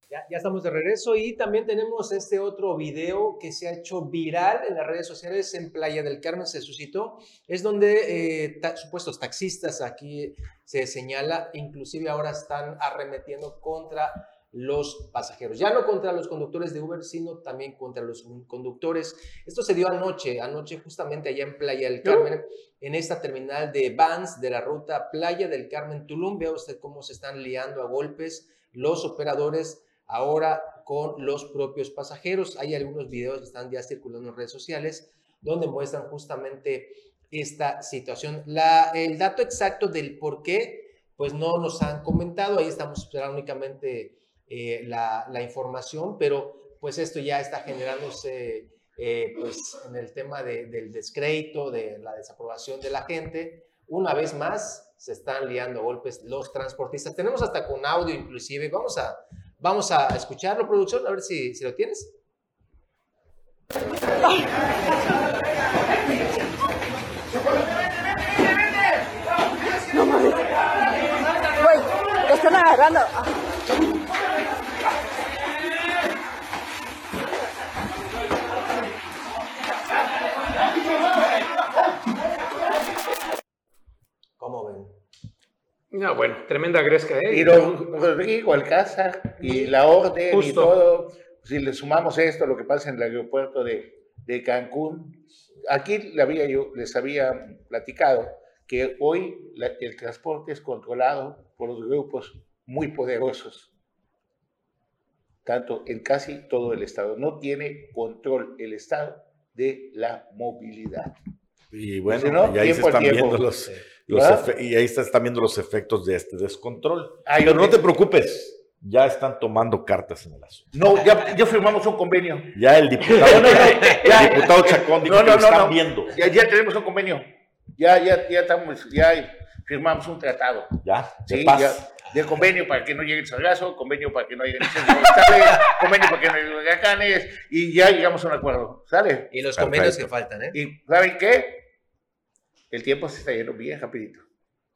Ya, ya estamos de regreso y también tenemos este otro video que se ha hecho viral en las redes sociales en Playa del Carmen, se suscitó. Es donde eh, ta- supuestos taxistas aquí se señala, inclusive ahora están arremetiendo contra los pasajeros. Ya no contra los conductores de Uber, sino también contra los conductores. Esto se dio anoche, anoche justamente allá en Playa del Carmen, en esta terminal de Vans de la ruta Playa del Carmen Tulum. Vea usted cómo se están liando a golpes los operadores ahora con los propios pasajeros. Hay algunos videos que están ya circulando en redes sociales donde muestran justamente esta situación. La, el dato exacto del por qué, pues no nos han comentado, ahí estamos esperando únicamente eh, la, la, información, pero pues esto ya está generándose eh, pues en el tema de, del descrédito, de la desaprobación de la gente. Una vez más se están liando golpes los transportistas. Tenemos hasta con audio inclusive. Vamos a, vamos a escucharlo, producción, a ver si, si lo tienes. No mames. Güey, están agarrando. ¿Cómo ven? No, bueno, tremenda gresca, ¿eh? Y don Rodrigo Alcázar y la orden y todo, si le sumamos esto, lo que pasa en el aeropuerto de, de Cancún, aquí le había yo, les había platicado que hoy la- el transporte es controlado por los grupos muy poderosos, tanto en casi todo el Estado. No tiene control el Estado de la movilidad. Y bueno, Si no, y ahí se están viendo los. Y ahí están viendo los efectos de este descontrol. Hay Pero no te preocupes, ya están tomando cartas en el asunto. No, ya, ya firmamos un convenio. Ya el diputado, el diputado Chacón dijo No, que no, lo no, están no. viendo. Ya, ya tenemos un convenio. Ya, ya, ya estamos, ya firmamos un tratado. Ya, de Sí, paz. ya. De convenio para que no llegue el sargazo, convenio para que no lleguen incendios forestales, convenio para que no lleguen huracanes, y ya llegamos a un acuerdo. ¿Sale? Y los Perfecto. convenios que faltan, ¿eh? ¿Y saben qué? El tiempo se está yendo bien rapidito.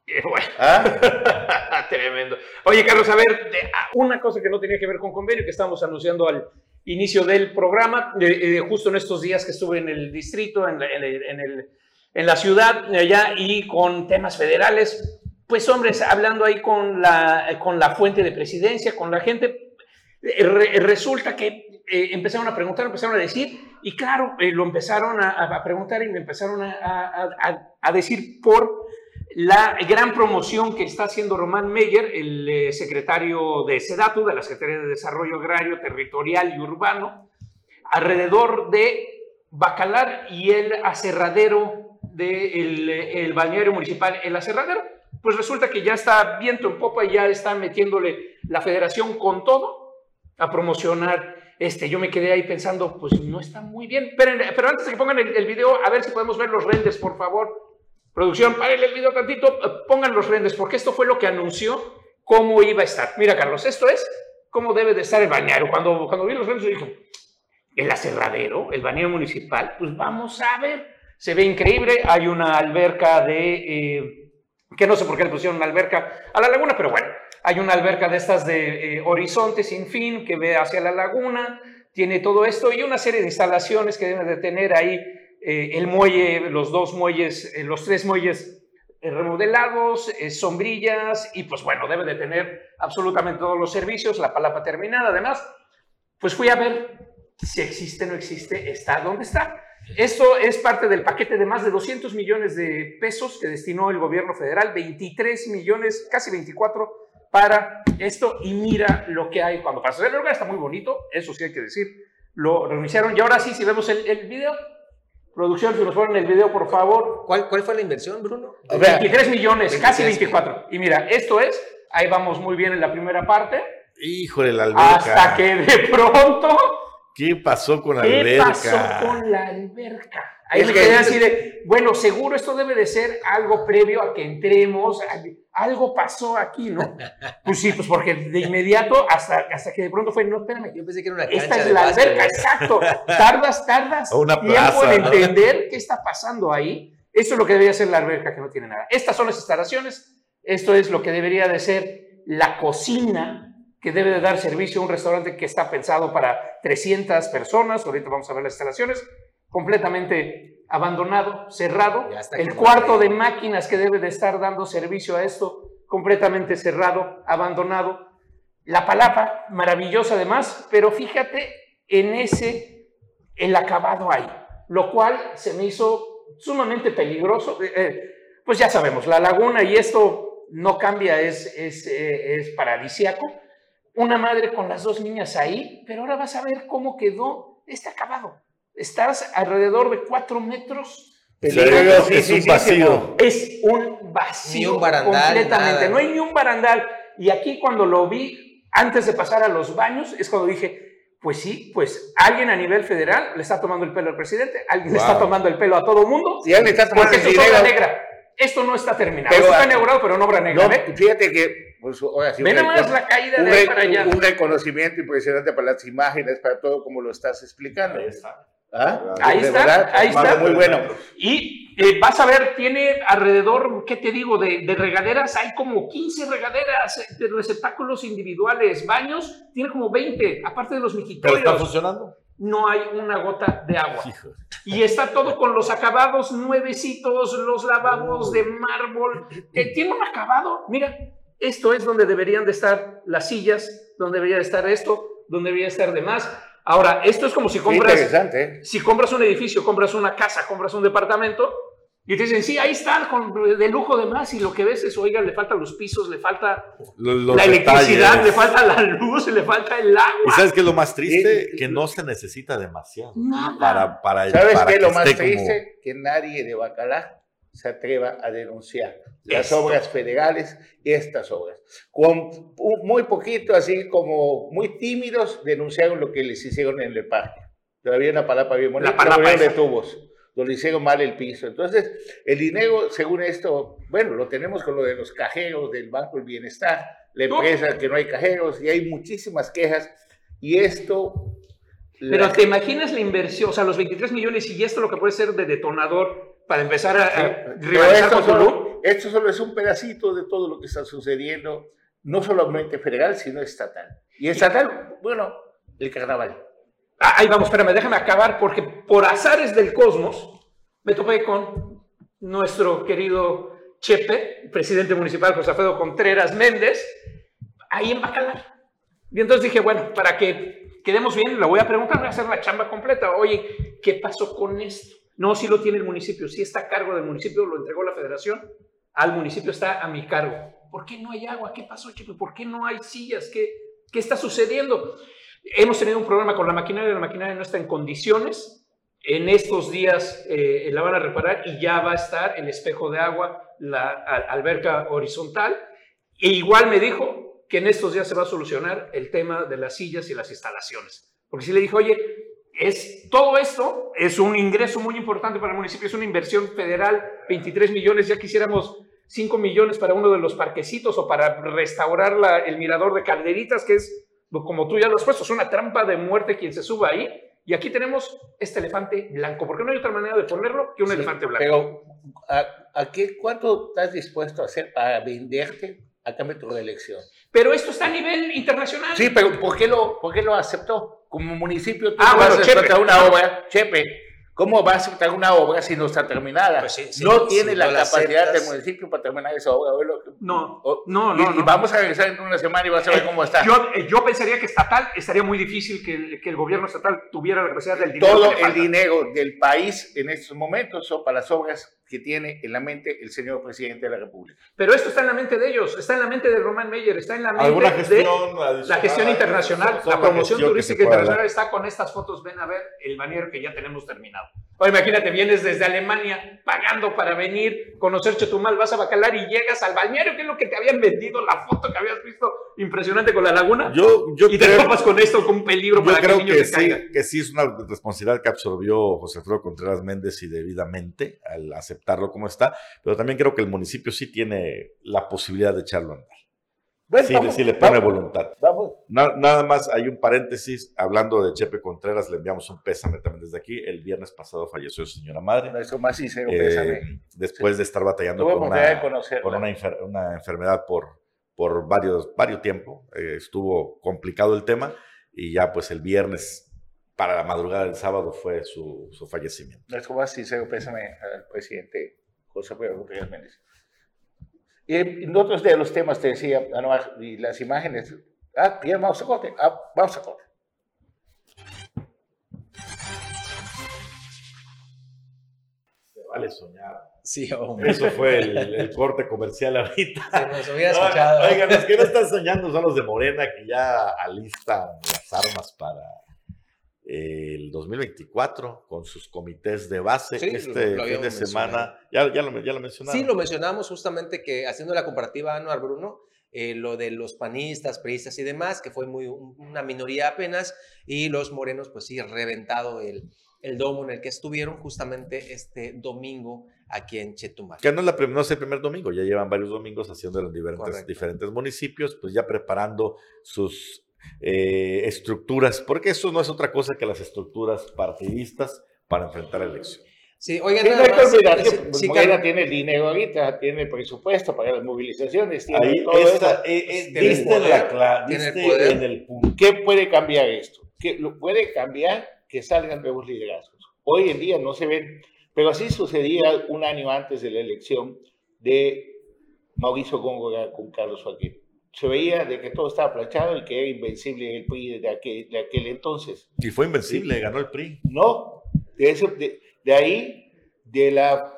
Eh, bueno, ¿Ah? tremendo. Oye, Carlos, a ver, de- ah, una cosa que no tenía que ver con convenio, que estamos anunciando al inicio del programa, eh, eh, justo en estos días que estuve en el distrito, en, la- en el- en el- en la ciudad allá y con temas federales, pues hombres, hablando ahí con la, con la fuente de presidencia, con la gente, eh, re- resulta que eh, empezaron a preguntar, empezaron a decir, y claro, eh, lo empezaron a, a preguntar y me empezaron a, a- a- decir por la gran promoción que está haciendo Román Meyer, el eh, secretario de SEDATU, de la Secretaría de Desarrollo Agrario, Territorial y Urbano, alrededor de Bacalar y el aserradero del el balneario municipal El Aserradero. Pues resulta que ya está viento en popa y ya está metiéndole la federación con todo a promocionar este. Yo me quedé ahí pensando, pues no está muy bien. Pero, pero antes de que pongan el, video, a ver si podemos ver los renders, por favor. Producción, párenle el video tantito, eh, pongan los renders, porque esto fue lo que anunció cómo iba a estar. Mira, Carlos, esto es cómo debe de estar el balneario. Cuando, cuando vi los renders, dije, el aserradero, el balneario municipal, pues vamos a ver. Se ve increíble, hay una alberca de, eh, que no sé por qué le pusieron una alberca a la laguna, pero bueno, hay una alberca de estas de eh, horizonte sin fin que ve hacia la laguna, tiene todo esto y una serie de instalaciones que deben de tener ahí eh, el muelle, los dos muelles, eh, los tres muelles eh, remodelados, eh, sombrillas y pues bueno, debe de tener absolutamente todos los servicios, la palapa terminada, además, pues fui a ver si existe, no existe, está donde está. Esto es parte del paquete de más de 200 millones de pesos que destinó el gobierno federal, 23 millones, casi 24 para esto y mira lo que hay cuando pasa. El lugar está muy bonito, eso sí hay que decir. Lo reiniciaron y ahora sí, si vemos el, el video, producción, si nos ponen el video, por favor. ¿Cuál, ¿Cuál fue la inversión, Bruno? 23 millones, casi 23. 24. Y mira, esto es, ahí vamos muy bien en la primera parte, Híjole, la alberca. hasta que de pronto ¿Qué pasó con la ¿Qué alberca? pasó con la alberca? Ahí Es me que- quedé así de, bueno, seguro esto debe de ser algo previo a que entremos, a- algo pasó aquí, ¿no? Pues sí, pues porque de inmediato hasta, hasta que de pronto fue, no, espérame, Yo pensé que era una cancha esta es de la básquet, alberca, exacto. Tardas, tardas O una tiempo plaza, en ¿no? entender qué está pasando ahí. Eso es lo que debería ser la alberca, que no tiene nada. Estas son las instalaciones, esto es lo que debería de ser la cocina que debe de dar servicio a un restaurante que está pensado para 300 personas. Ahorita vamos a ver las instalaciones. Completamente abandonado, cerrado. El cuarto de máquinas que debe de estar dando servicio a esto, completamente cerrado, abandonado. La palapa, maravillosa además, pero fíjate en ese, el acabado ahí, lo cual se me hizo sumamente peligroso. Eh, eh, pues ya sabemos, la laguna y esto no cambia, es, es, eh, es paradisiaco. Una madre con las dos niñas ahí, pero ahora vas a ver cómo quedó este acabado. Estás alrededor de cuatro metros. Peligroso, es un vacío. Es un vacío Ni un barandal, completamente. nada. No hay ni un barandal. Y aquí cuando lo vi, antes de pasar a los baños, es cuando dije, pues sí, pues alguien a nivel federal le está tomando el pelo al presidente, alguien le está tomando el pelo a todo mundo. Ya le está tomando Porque el esto es obra negra. Esto no está terminado. Pero, esto está inaugurado, pero no obra negra. No, ¿ve? fíjate que, pues, ahora sí, Ve un nada más la caída un de ahí para allá. Un reconocimiento impresionante para las imágenes, para todo como lo estás explicando. Ahí está. ¿Ah? Ahí De está, verdad, ahí está. Muy bueno. Y eh, vas a ver, tiene alrededor, ¿qué te digo? De, de regaderas, hay como 15 regaderas eh, de receptáculos individuales, baños, tiene como 20, aparte de los ¿Pero está mijitorios. funcionando? No hay una gota de agua. Hijo. Y está todo con los acabados nuevecitos, los lavabos de mármol. Eh, tiene un acabado. Mira, esto es donde deberían de estar las sillas, donde debería de estar esto, donde debería estar demás. Ahora, esto es como si compras interesante, ¿eh? si compras un edificio, compras una casa, compras un departamento y te dicen, sí, ahí está, con, de lujo de más, y lo que ves es, oiga, le faltan los pisos, le falta Los- los la electricidad, detalles. le falta la luz, le falta el ¿Y agua. sabes qué es lo más triste? Que no se necesita demasiado Nada. para, para, ¿Sabes para qué es lo más esté como- triste? Que nadie de Bacalá se atreva a denunciar las Esto. obras federales y estas obras. Con muy poquito, así como muy tímidos, denunciaron lo que les hicieron en el parque. Todavía una palapa bien bonita, La palapa de tubos, donde hicieron mal el piso. Entonces, el dinero, según esto, bueno, lo tenemos con lo de los cajeros del Banco del Bienestar, la No. empresa que no hay cajeros y hay muchísimas quejas. Y esto... Pero la- te imaginas la inversión, o sea, los 23 millones y esto lo que puede ser de detonador para empezar a, a rivalizar esto con solo, esto solo es un pedacito de todo lo que está sucediendo, no solamente federal, sino estatal. Y estatal, bueno, el carnaval. Ah, ahí vamos, espérame, déjame acabar, porque por azares del cosmos me topé con nuestro querido Chepe, presidente municipal José Alfredo Contreras Méndez, ahí en Bacalar. Y entonces dije, bueno, para que quedemos bien, le voy a preguntar, voy a hacer la chamba completa. Oye, ¿qué pasó con esto? No, si lo tiene el municipio, si está a cargo del municipio, lo entregó la federación, al municipio está a mi cargo. ¿Por qué no hay agua? ¿Qué pasó, Chepe? ¿Por qué no hay sillas? ¿Qué, qué está sucediendo? Hemos tenido un problema con la maquinaria, la maquinaria no está en condiciones. En estos días eh, la van a reparar y ya va a estar el espejo de agua, la alberca horizontal. E igual me dijo que en estos días se va a solucionar el tema de las sillas y las instalaciones. Porque si le dijo, oye, es, todo esto es un ingreso muy importante para el municipio, es una inversión federal, 23 millones, ya quisiéramos 5 millones para uno de los parquecitos o para restaurar la, el mirador de Calderitas, que es como tú ya lo has puesto, es una trampa de muerte quien se suba ahí. Y aquí tenemos este elefante blanco, porque no hay otra manera de ponerlo que un elefante blanco. Pero, ¿a, qué, ¿cuánto estás dispuesto a hacer para venderte a cambio de tu elección? Pero esto está a nivel internacional. Sí, pero ¿por qué lo, por qué lo aceptó? Como municipio, tú ah, vas bueno, a una obra, Chepe, ¿Cómo va a aceptar una obra si no está terminada? Pues no tiene la capacidad del municipio para terminar esa obra. No, no, no. Y, vamos a regresar en una semana y vas a ver eh, cómo está. Yo, eh, yo pensaría que estatal estaría muy difícil que el, que el gobierno estatal tuviera la capacidad del dinero. Todo el dinero del país en estos momentos son para las obras que tiene en la mente el señor presidente de la República. Pero esto está en la mente de ellos, está en la mente de Román Meyer, está en la mente de la gestión internacional, la promoción turística internacional está con estas fotos, ven a ver el bañero que ya tenemos terminado. O imagínate, vienes desde Alemania pagando para venir, conocer Chetumal, vas a Bacalar y llegas al balneario, que es lo que te habían vendido, la foto que habías visto impresionante con la laguna. Yo, yo y te topas con esto como un peligro para creo que, que sí, que sí es una responsabilidad que absorbió José Alfredo Contreras Méndez y debidamente al aceptarlo como está, pero también creo que el municipio sí tiene la posibilidad de echarlo a andar. Bueno, sí, le pone voluntad. nada más hay un paréntesis. Hablando de Chepe Contreras, le enviamos un pésame también desde aquí. El viernes pasado falleció su señora madre. Eso más sincero, eh, pésame. Después de estar batallando con, una, con una, una, enfermedad por, por varios, varios tiempos. Eh, estuvo complicado el tema y ya pues el viernes para la madrugada del sábado fue su, su fallecimiento. Eso más sincero, pésame al presidente José Pedro Rodríguez Méndez. Y en otros de los temas te decía, y las imágenes, ah, bien, vamos a corte, ah, vamos a corte. Se vale soñar. Sí, hombre. Eso fue el, corte comercial ahorita. Se nos hubiera escuchado. Oigan, los que no están soñando son los de Morena que ya alistan las armas para el 2024 con sus comités de base. este fin de semana, ya, ya, lo, ya lo mencionamos. Sí, lo mencionamos justamente que haciendo la comparativa anual, Bruno, eh, lo de los panistas, priistas y demás, que fue muy una minoría apenas, y los morenos, pues sí, reventado el, el domo en el que estuvieron justamente este domingo aquí en Chetumal. Que no es, la, no es el primer domingo, ya llevan varios domingos haciendo en diferentes, diferentes municipios, pues ya preparando sus eh, estructuras, porque eso no es otra cosa que las estructuras partidistas para enfrentar la elección. Sí, oigan, nada más, si, Morena tiene el dinero ahorita, tiene el presupuesto para las movilizaciones, tiene Ahí, todo esta, eh, eh, diste la en el punto. ¿Qué puede cambiar esto? ¿Qué lo puede cambiar que salgan nuevos liderazgos? Hoy en día no se ven, pero así sucedía un año antes de la elección de Mauricio Góngora con Carlos Joaquín se veía de que todo estaba planchado y que era invencible el PRI de aquel, de aquel entonces. Y fue invencible, ganó el PRI. No, de, eso, de, ahí, de la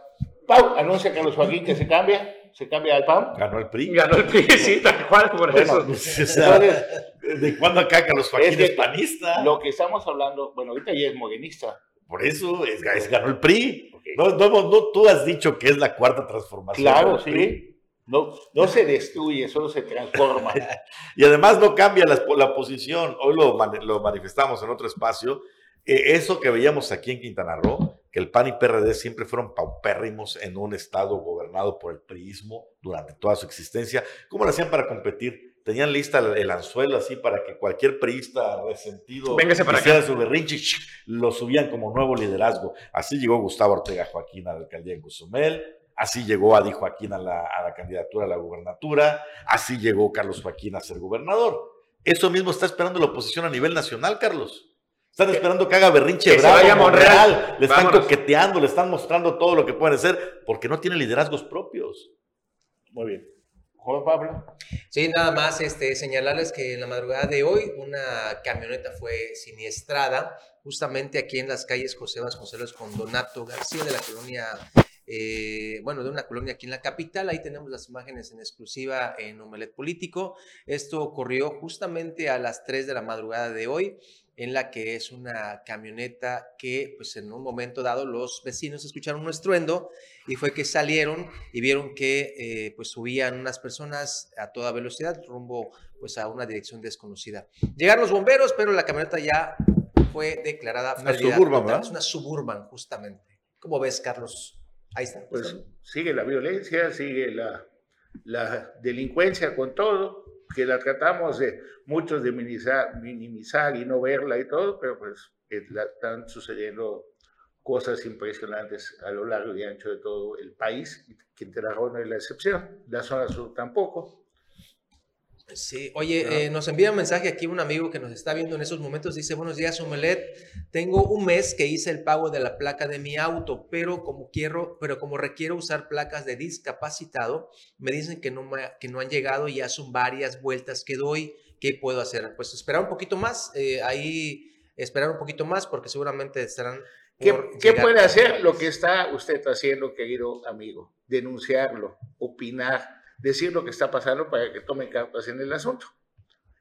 PAU, anuncia Carlos Joaquín que se cambia, se cambia al PAN. Ganó el PRI. Ganó el PRI, sí, tal cual, por eso. ¿De cuándo acá Carlos Joaquín es, panista? Lo que estamos hablando, bueno, ahorita ya es morenista. Por eso es, ganó el PRI. No, no, no, tú has dicho que es la cuarta transformación. Claro, sí. No, no se destruye, solo se transforma. y además no cambia la, la posición. Hoy lo, lo, manifestamos en otro espacio. Eh, eso que veíamos aquí en Quintana Roo, que el PAN y PRD siempre fueron paupérrimos en un estado gobernado por el priismo durante toda su existencia. ¿Cómo lo hacían para competir? Tenían lista el, anzuelo así para que cualquier priista resentido hiciera su berrinche, lo subían como nuevo liderazgo. Así llegó Gustavo Ortega Joaquín a la alcaldía en Cozumel, Así llegó Adi Joaquín a la, a la candidatura a la gubernatura, así llegó Carlos Joaquín a ser gobernador. Eso mismo está esperando la oposición a nivel nacional, Carlos. Están esperando que haga berrinche Que se bravo vaya Monreal. Monreal. Le están Vámonos. coqueteando, le están mostrando todo lo que pueden hacer porque no tiene liderazgos propios. Muy bien. Juan Pablo. Sí, nada más este, señalarles que en la madrugada de hoy una camioneta fue siniestrada justamente aquí en las calles José Vasconcelos con Donato García de la colonia, eh, bueno, de una colonia aquí en la capital. Ahí tenemos las imágenes en exclusiva en Omelet Político. Esto ocurrió justamente a las 3 de la madrugada de hoy en la que es una camioneta que pues en un momento dado los vecinos escucharon un estruendo y fue que salieron y vieron que eh, pues subían unas personas a toda velocidad rumbo pues a una dirección desconocida. Llegaron los bomberos, pero la camioneta ya fue declarada Una Suburban. ¿verdad? Es una Suburban, justamente. ¿Cómo ves, Carlos? Ahí está. Pues sigue la violencia, sigue la, la delincuencia con todo, que la tratamos de muchos de minimizar, minimizar y no verla y todo, pero pues eh, están sucediendo cosas impresionantes a lo largo y ancho de todo el país. Quintana Roo no es la excepción, la zona sur tampoco. Sí, oye, eh, nos envía un mensaje aquí un amigo que nos está viendo en esos momentos. Dice, buenos días, Omelet. Tengo un mes que hice el pago de la placa de mi auto, pero como quiero, pero como requiero usar placas de discapacitado, me dicen que no, me- que no han llegado y ya son varias vueltas que doy. ¿Qué puedo hacer? Pues esperar un poquito más, eh, ahí esperar un poquito más porque seguramente estarán... ¿Qué, qué puede hacer lo que está usted haciendo, querido amigo? Denunciarlo, opinar, decir lo que está pasando para que tomen cartas en el asunto.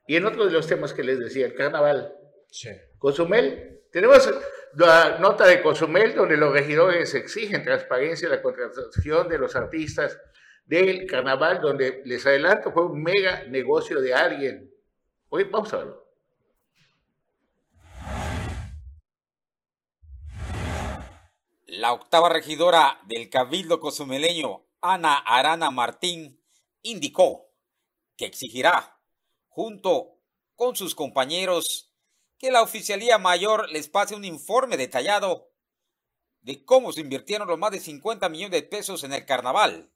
Y en otro de los temas que les decía, el carnaval. Sí. Cozumel, tenemos la nota de Cozumel donde los regidores exigen transparencia en la contratación de los artistas del carnaval, donde les adelanto fue un mega negocio de alguien. Hoy vamos a verlo. La octava regidora del Cabildo Cozumeleño, Ana Arana Martín, indicó que exigirá, junto con sus compañeros, que la Oficialía Mayor les pase un informe detallado de cómo se invirtieron los más de 50 millones de pesos en el carnaval,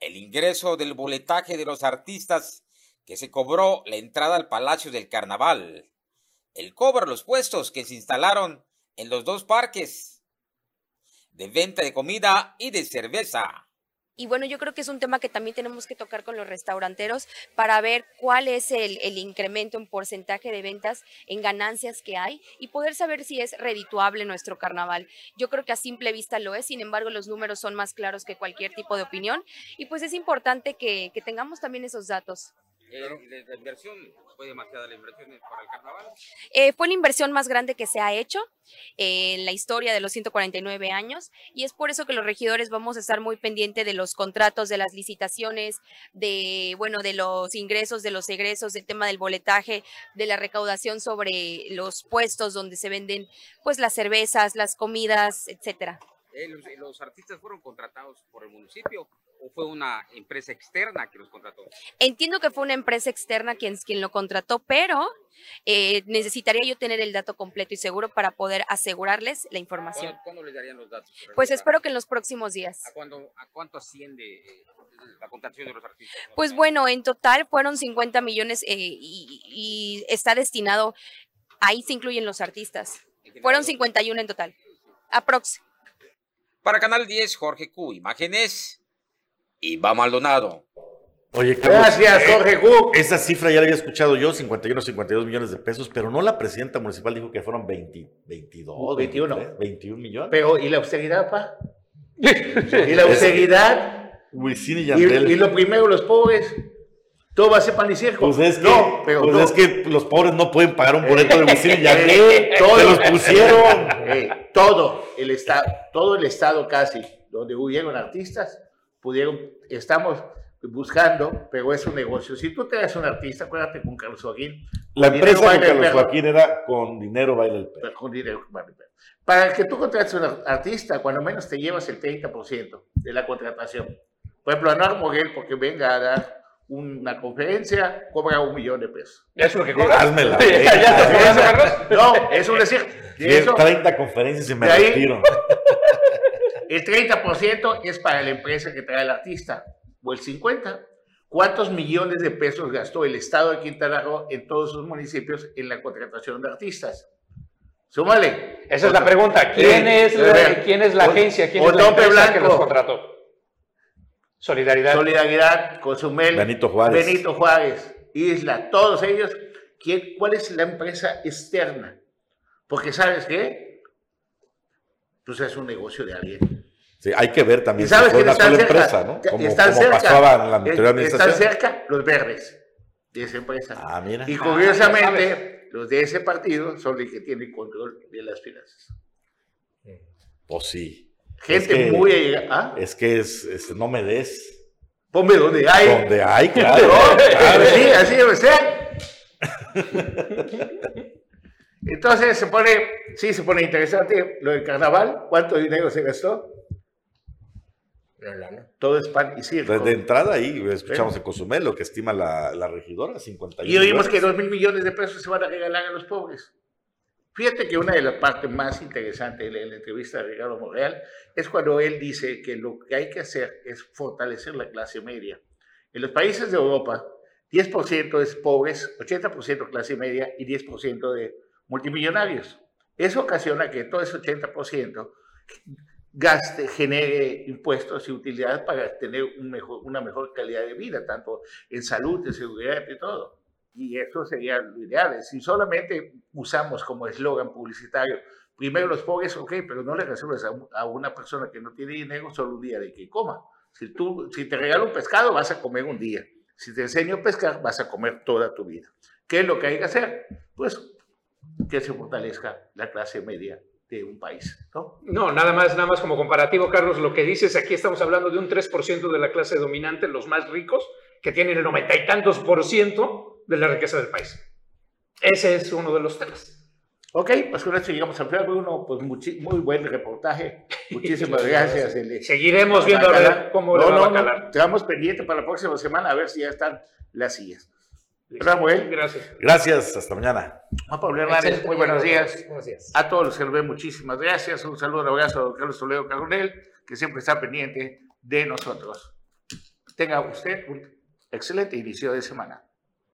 el ingreso del boletaje de los artistas que se cobró la entrada al Palacio del Carnaval, el cobro de los puestos que se instalaron en los dos parques, de venta de comida y de cerveza. Y bueno, yo creo que es un tema que también tenemos que tocar con los restauranteros para ver cuál es el, incremento en porcentaje de ventas, en ganancias que hay y poder saber si es redituable nuestro carnaval. Yo creo que a simple vista lo es, sin embargo los números son más claros que cualquier tipo de opinión y pues es importante que tengamos también esos datos. La inversión, fue demasiada la inversión para el carnaval. Eh, fue la inversión más grande que se ha hecho eh, en la historia de los 149 años y es por eso que los regidores vamos a estar muy pendientes de los contratos, de las licitaciones, de bueno, de los ingresos, de los egresos, del tema del boletaje, de la recaudación sobre los puestos donde se venden pues las cervezas, las comidas, etcétera. Eh, los, los artistas fueron contratados por el municipio o fue una empresa externa que los contrató? Entiendo que fue una empresa externa quien, quien lo contrató, pero eh, necesitaría yo tener el dato completo y seguro para poder asegurarles la información. ¿Cuándo, cuándo les darían los datos? Pues espero que en los próximos días. ¿A, cuándo, a cuánto asciende eh, la contratación de los artistas? Pues bueno, en total fueron 50 millones eh, y, y está destinado, ahí se incluyen los artistas. Fueron 51 en total. Aprox. Para Canal 10, Jorge Q. Imágenes. Iván Maldonado. Oye, Carlos, Gracias, eh, Jorge Gu. Esa cifra ya la había escuchado yo, 51, 52 millones de pesos, pero no la presidenta municipal dijo que fueron 20, 22, 21. 23, 21 millones. Pero, ¿y la austeridad, pa? ¿Y la austeridad? Wisin y ¿Y, Yandel. y lo primero, los pobres? Todo va a ser pan y circo. Pues es que, no, pero pues no. es que los pobres no pueden pagar un boleto de Wisin y Yandel. Todo. Se los pusieron. Eh, todo el estado, todo el estado casi, donde hubieron artistas, pudieron, estamos buscando, pero es un negocio. Si tú traes un artista, acuérdate con Carlos Joaquín. La empresa el Carlos perro. Joaquín era con dinero baila el perro. Con dinero baila el perro. Para que tú contrates un artista, cuando menos te llevas el 30% de la contratación. Por ejemplo, Anuar Moguel, porque venga a dar una conferencia, cobra un millón de pesos. ¿Eso es lo que cobras? Házmela. ¿Ya, ya cobrando, Carlos? No, eso es decir, de Que eso, 30 conferencias y me de ahí- retiro. El 30% es para la empresa que trae el artista, o el 50%. ¿Cuántos millones de pesos gastó el Estado de Quintana Roo en todos sus municipios en la contratación de artistas? Súmale. Esa es la pregunta. ¿Quién, Eh, es, la, ¿quién es la agencia? ¿Quién o es la Tompe empresa que los contrató? Solidaridad. Solidaridad, Cozumel, Benito Juárez. Benito Juárez, Isla, todos ellos. ¿quién, ¿Cuál es la empresa externa? Porque ¿sabes qué? Pues es un negocio de alguien. Sí, hay que ver también ¿Y sabes si fue una sola cerca? empresa, ¿no? Como, están como cerca. pasaba en la anterior administración. Están cerca los verdes de esa empresa. Ah, mira. Y Ah, curiosamente, los de ese partido son los que tienen control de las finanzas. Pues sí. Gente Es que- muy. ¿Ah? Es que es, es- no me des. Ponme donde hay. Donde hay, claro. Claro. sí, así debe ser. Entonces se pone, sí, se pone interesante lo del carnaval. ¿Cuánto dinero se gastó? Todo es pan y circo. Desde entrada ahí escuchamos en Cozumel lo que estima la, la regidora, 51 Y oímos que millones. dos mil millones de pesos se van a regalar a los pobres. Fíjate que una de las partes más interesantes de la entrevista de Ricardo Monreal es cuando él dice que lo que hay que hacer es fortalecer la clase media. En los países de Europa, 10% es pobres, 80% clase media y 10% de multimillonarios. Eso ocasiona que todo ese 80% gaste, genere impuestos y utilidades para tener una mejor calidad de vida, tanto en salud, en seguridad y todo. Y eso sería lo ideal. Si solamente usamos como eslogan publicitario, primero los pobres, ok, pero no le resuelves a una persona que no tiene dinero solo un día de que coma. Si, tú, si te regalo un pescado, vas a comer un día. Si te enseño a pescar, vas a comer toda tu vida. ¿Qué es lo que hay que hacer? Pues que se fortalezca la clase media de un país, ¿no? No, nada más, nada más como comparativo, Carlos, lo que dices aquí estamos hablando de un 3% de la clase dominante, los más ricos, que tienen el noventa y tantos por ciento de la riqueza del país. Ese es uno de los temas. Ok, pues con esto llegamos al final, Bruno. Pues muy buen reportaje. Muchísimas gracias. Ele. Seguiremos viendo a ver cómo le no, va no, a no, calar. Estamos pendientes para la próxima semana a ver si ya están las sillas. Samuel, Gracias. Gracias, hasta mañana. Juan Pablo Hernández, Excelente. muy buenos días. Buenos días. A todos los que nos ven, muchísimas gracias. Un saludo, un abrazo a don Carlos Toledo Caronel, que siempre está pendiente de nosotros. Tenga usted un excelente inicio de semana.